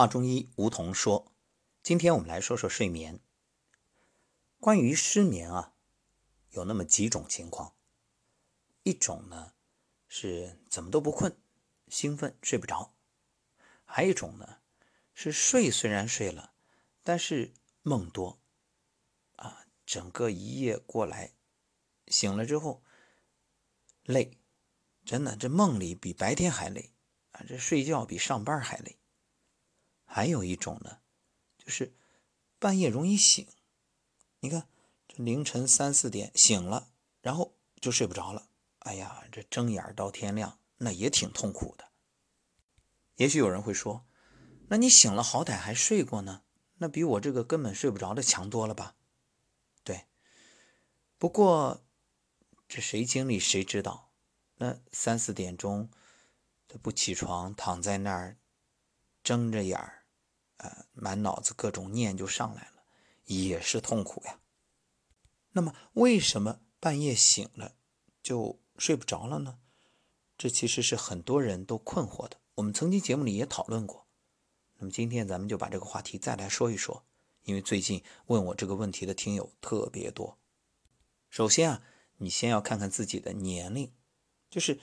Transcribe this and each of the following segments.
话中医吴桐说：“今天我们来说说睡眠。关于失眠啊，有那么几种情况。一种呢是怎么都不困，兴奋睡不着；还有一种呢是睡虽然睡了，但是梦多啊，整个一夜过来，醒了之后累，真的这梦里比白天还累啊，这睡觉比上班还累。”还有一种呢，就是半夜容易醒。你看，这凌晨三四点醒了，然后就睡不着了。哎呀，这睁眼到天亮，那也挺痛苦的。也许有人会说，那你醒了好歹还睡过呢，那比我这个根本睡不着的强多了吧？对。不过这谁经历谁知道？那三四点钟他不起床，躺在那儿睁着眼儿。呃，满脑子各种念就上来了，也是痛苦呀。那么，为什么半夜醒了就睡不着了呢？这其实是很多人都困惑的。我们曾经节目里也讨论过。那么今天咱们就把这个话题再来说一说，因为最近问我这个问题的听友特别多。首先啊，你先要看看自己的年龄，就是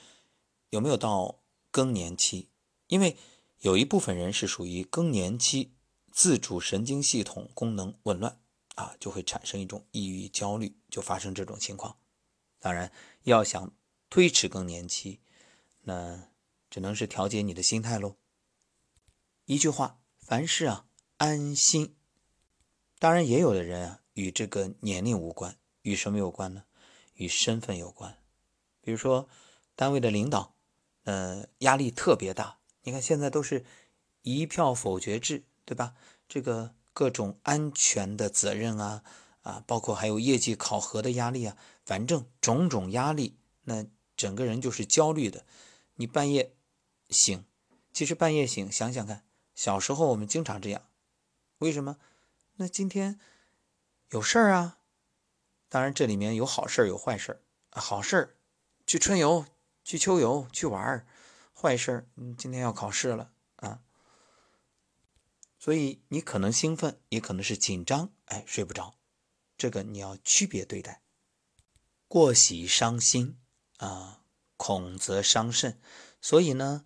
有没有到更年期，因为。有一部分人是属于更年期，自主神经系统功能紊乱啊，就会产生一种抑郁、焦虑，就发生这种情况。当然，要想推迟更年期，那只能是调节你的心态喽。一句话，凡事啊安心。当然，也有的人啊与这个年龄无关，与什么有关呢？与身份有关。比如说，单位的领导，呃，压力特别大。你看，现在都是一票否决制，对吧？这个各种安全的责任啊，啊，包括还有业绩考核的压力啊，反正种种压力，那整个人就是焦虑的。你半夜醒，其实半夜醒，想想看，小时候我们经常这样，为什么？那今天有事儿啊？当然，这里面有好事，有坏事。好事，去春游，去秋游，去玩儿。坏事儿，嗯，今天要考试了啊，所以你可能兴奋，也可能是紧张，哎，睡不着，这个你要区别对待。过喜伤心啊，恐则伤肾，所以呢，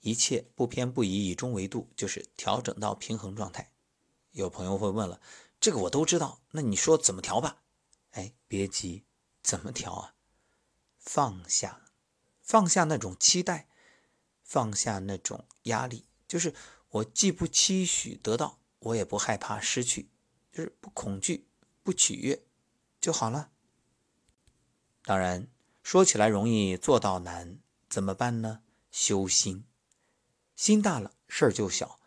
一切不偏不倚，以中为度，就是调整到平衡状态。有朋友会问了，这个我都知道，那你说怎么调吧？哎，别急，怎么调啊？放下，放下那种期待。放下那种压力，就是我既不期许得到，我也不害怕失去，就是不恐惧、不取悦就好了。当然，说起来容易，做到难，怎么办呢？修心，心大了，事儿就小。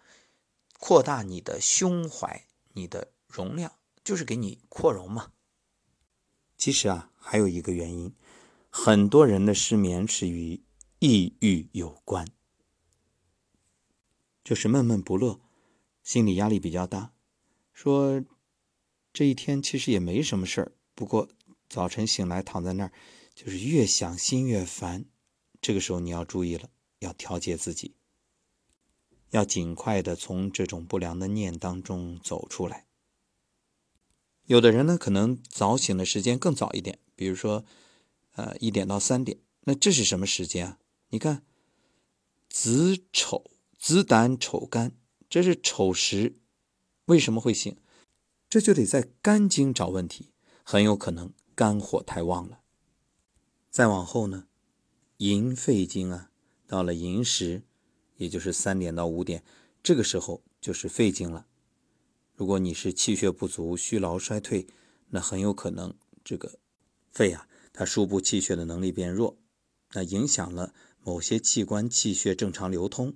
扩大你的胸怀，你的容量，就是给你扩容嘛。其实啊，还有一个原因，很多人的失眠是与。抑郁有关，就是闷闷不乐，心理压力比较大。说这一天其实也没什么事儿，不过早晨醒来躺在那儿，就是越想心越烦。这个时候你要注意了，要调节自己，要尽快的从这种不良的念当中走出来。有的人呢，可能早醒的时间更早一点，比如说呃一点到三点，那这是什么时间啊？你看，子丑、子胆、丑肝，这是丑时，为什么会醒？这就得在肝经找问题，很有可能肝火太旺了。再往后呢，寅肺经啊，到了寅时，也就是三点到五点，这个时候就是肺经了。如果你是气血不足、虚劳衰退，那很有可能这个肺啊，它输布气血的能力变弱，那影响了。某些器官气血正常流通，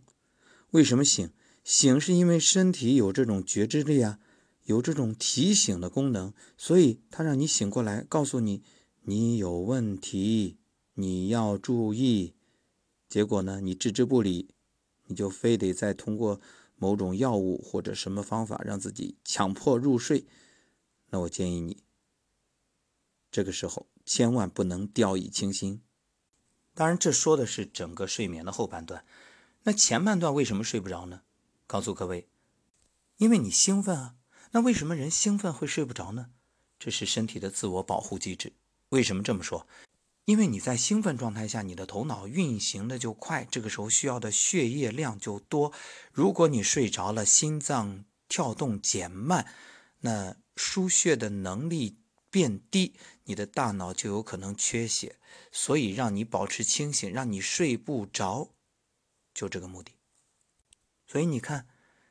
为什么醒？醒是因为身体有这种觉知力啊，有这种提醒的功能，所以它让你醒过来，告诉你你有问题，你要注意。结果呢，你置之不理，你就非得再通过某种药物或者什么方法让自己强迫入睡。那我建议你，这个时候千万不能掉以轻心。当然，这说的是整个睡眠的后半段。那前半段为什么睡不着呢？告诉各位，因为你兴奋啊。那为什么人兴奋会睡不着呢？这是身体的自我保护机制。为什么这么说？因为你在兴奋状态下，你的头脑运行的就快，这个时候需要的血液量就多。如果你睡着了，心脏跳动减慢，那输血的能力变低，你的大脑就有可能缺血。所以让你保持清醒，让你睡不着，就这个目的。所以你看，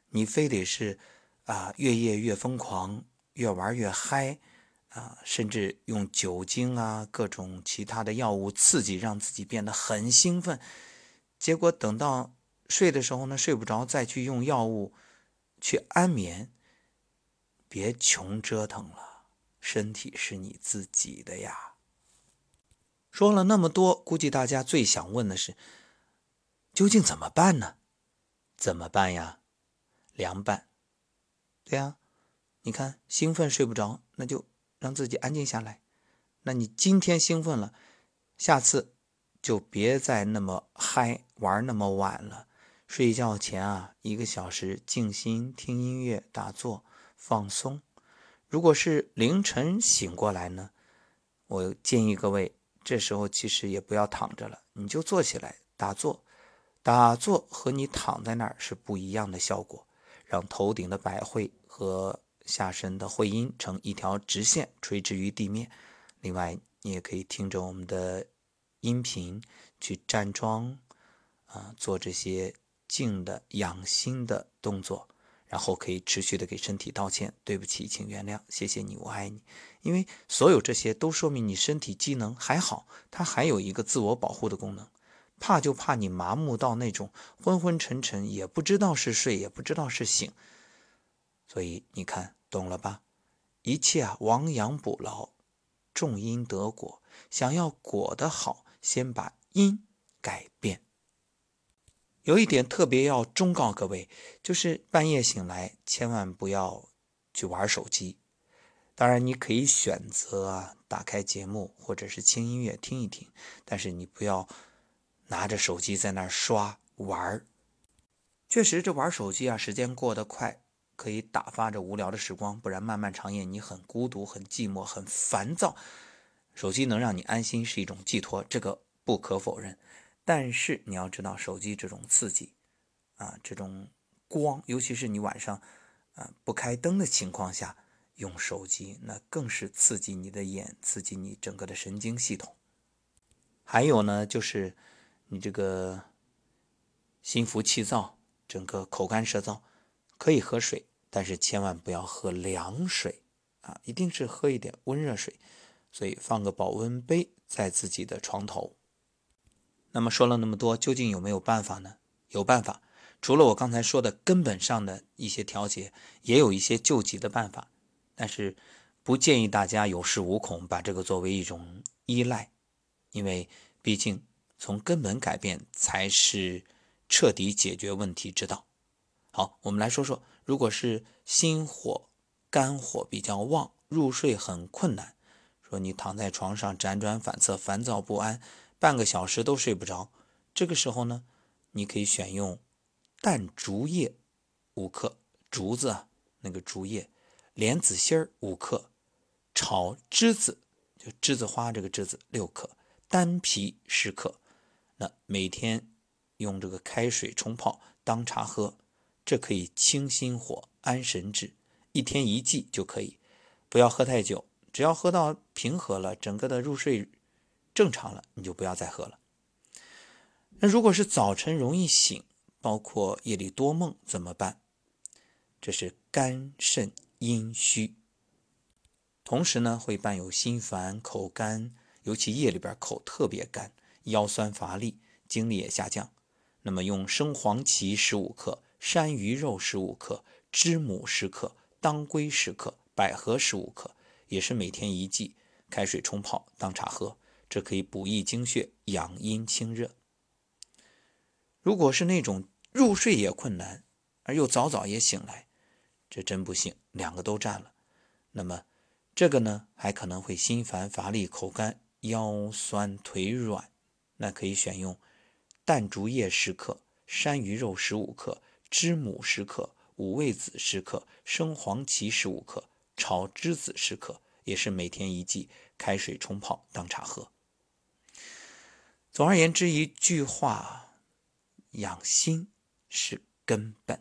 你非得是。啊，越夜越疯狂，越玩越嗨，啊，甚至用酒精啊，各种其他的药物刺激，让自己变得很兴奋。结果等到睡的时候呢，睡不着，再去用药物去安眠。别穷折腾了，身体是你自己的呀。说了那么多，估计大家最想问的是，究竟怎么办呢？怎么办呀？凉拌。对呀，你看兴奋睡不着，那就让自己安静下来。那你今天兴奋了，下次就别再那么嗨玩那么晚了。睡觉前啊，一个小时静心听音乐、打坐放松。如果是凌晨醒过来呢，我建议各位这时候其实也不要躺着了，你就坐起来打坐。打坐和你躺在那儿是不一样的效果，让头顶的百会。和下身的会阴成一条直线垂直于地面。另外，你也可以听着我们的音频去站桩，啊，做这些静的养心的动作，然后可以持续的给身体道歉，对不起，请原谅，谢谢你，我爱你。因为所有这些都说明你身体机能还好，它还有一个自我保护的功能。怕就怕你麻木到那种昏昏沉沉，也不知道是睡，也不知道是醒。所以你看懂了吧？一切啊，亡羊补牢，种因得果。想要果的好，先把因改变。有一点特别要忠告各位，就是半夜醒来，千万不要去玩手机。当然，你可以选择啊，打开节目或者是轻音乐听一听，但是你不要拿着手机在那儿刷玩。确实，这玩手机啊，时间过得快。可以打发着无聊的时光，不然漫漫长夜你很孤独、很寂寞、很烦躁。手机能让你安心是一种寄托，这个不可否认。但是你要知道，手机这种刺激啊，这种光，尤其是你晚上啊不开灯的情况下用手机，那更是刺激你的眼，刺激你整个的神经系统。还有呢，就是你这个心浮气躁，整个口干舌燥，可以喝水。但是千万不要喝凉水啊，一定是喝一点温热水。所以放个保温杯在自己的床头。那么说了那么多，究竟有没有办法呢？有办法，除了我刚才说的根本上的一些调节，也有一些救急的办法。但是不建议大家有恃无恐，把这个作为一种依赖，因为毕竟从根本改变才是彻底解决问题之道。好，我们来说说。如果是心火、肝火比较旺，入睡很困难，说你躺在床上辗转反侧、烦躁不安，半个小时都睡不着，这个时候呢，你可以选用淡竹叶五克，竹子啊，那个竹叶，莲子心儿五克，炒栀子就栀子花这个栀子六克，丹皮十克，那每天用这个开水冲泡当茶喝。这可以清心火、安神志，一天一剂就可以，不要喝太久，只要喝到平和了，整个的入睡正常了，你就不要再喝了。那如果是早晨容易醒，包括夜里多梦怎么办？这是肝肾阴虚，同时呢会伴有心烦、口干，尤其夜里边口特别干，腰酸乏力，精力也下降。那么用生黄芪十五克。山萸肉十五克，知母十克，当归十克，百合十五克，也是每天一剂，开水冲泡当茶喝，这可以补益精血，养阴清热。如果是那种入睡也困难，而又早早也醒来，这真不幸，两个都占了。那么这个呢，还可能会心烦乏力、口干、腰酸腿软，那可以选用淡竹叶十克，山萸肉十五克。知母十克，五味子十克，生黄芪十五克，炒栀子十克，也是每天一剂，开水冲泡当茶喝。总而言之，一句话，养心是根本。